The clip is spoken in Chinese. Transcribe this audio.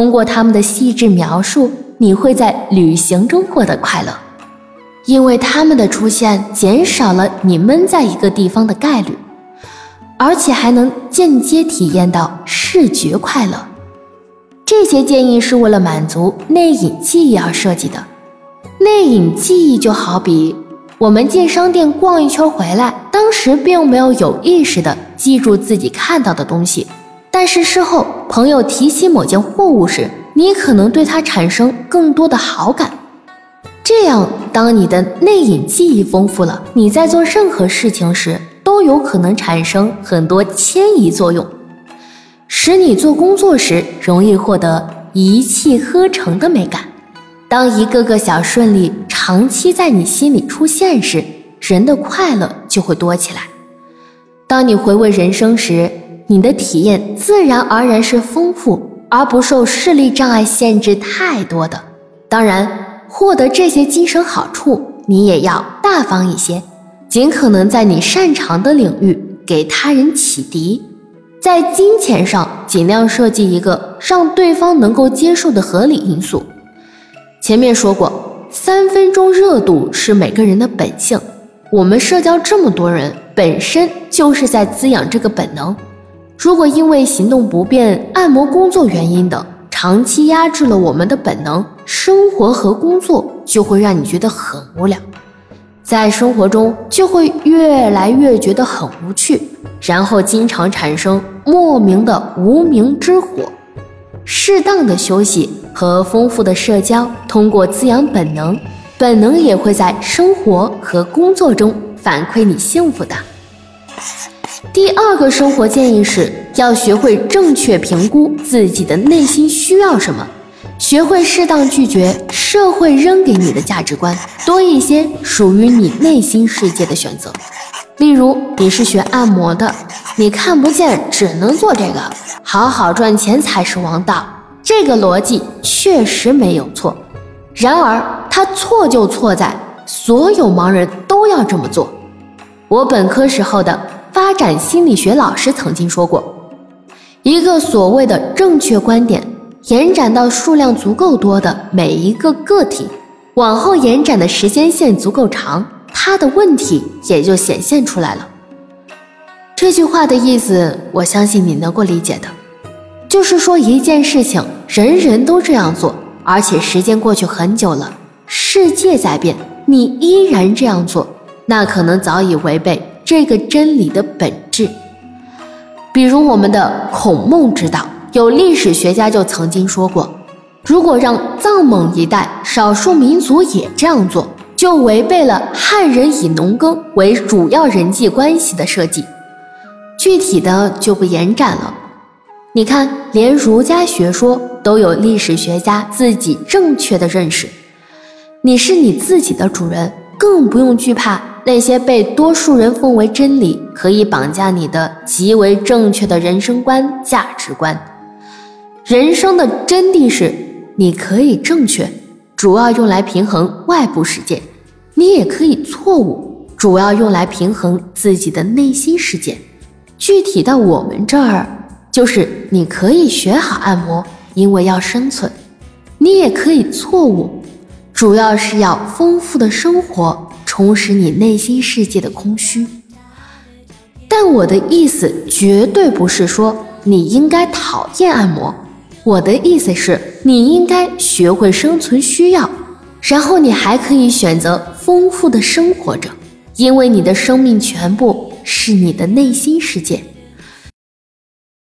通过他们的细致描述，你会在旅行中获得快乐，因为他们的出现减少了你闷在一个地方的概率，而且还能间接体验到视觉快乐。这些建议是为了满足内隐记忆而设计的。内隐记忆就好比我们进商店逛一圈回来，当时并没有有意识的记住自己看到的东西。但是事后，朋友提起某件货物时，你可能对它产生更多的好感。这样，当你的内隐记忆丰富了，你在做任何事情时都有可能产生很多迁移作用，使你做工作时容易获得一气呵成的美感。当一个个小顺利长期在你心里出现时，人的快乐就会多起来。当你回味人生时，你的体验自然而然是丰富而不受视力障碍限制太多的。当然，获得这些精神好处，你也要大方一些，尽可能在你擅长的领域给他人启迪。在金钱上，尽量设计一个让对方能够接受的合理因素。前面说过，三分钟热度是每个人的本性。我们社交这么多人，本身就是在滋养这个本能。如果因为行动不便、按摩工作原因等，长期压制了我们的本能，生活和工作就会让你觉得很无聊，在生活中就会越来越觉得很无趣，然后经常产生莫名的无名之火。适当的休息和丰富的社交，通过滋养本能，本能也会在生活和工作中反馈你幸福的。第二个生活建议是要学会正确评估自己的内心需要什么，学会适当拒绝社会扔给你的价值观，多一些属于你内心世界的选择。例如，你是学按摩的，你看不见，只能做这个，好好赚钱才是王道。这个逻辑确实没有错，然而它错就错在所有盲人都要这么做。我本科时候的。发展心理学老师曾经说过，一个所谓的正确观点，延展到数量足够多的每一个个体，往后延展的时间线足够长，他的问题也就显现出来了。这句话的意思，我相信你能够理解的，就是说一件事情人人都这样做，而且时间过去很久了，世界在变，你依然这样做，那可能早已违背。这个真理的本质，比如我们的孔孟之道，有历史学家就曾经说过，如果让藏蒙一带少数民族也这样做，就违背了汉人以农耕为主要人际关系的设计。具体的就不延展了。你看，连儒家学说都有历史学家自己正确的认识，你是你自己的主人，更不用惧怕。那些被多数人奉为真理，可以绑架你的极为正确的人生观、价值观。人生的真谛是，你可以正确，主要用来平衡外部世界；你也可以错误，主要用来平衡自己的内心世界。具体到我们这儿，就是你可以学好按摩，因为要生存；你也可以错误，主要是要丰富的生活。充实你内心世界的空虚，但我的意思绝对不是说你应该讨厌按摩，我的意思是你应该学会生存需要，然后你还可以选择丰富的生活着，因为你的生命全部是你的内心世界。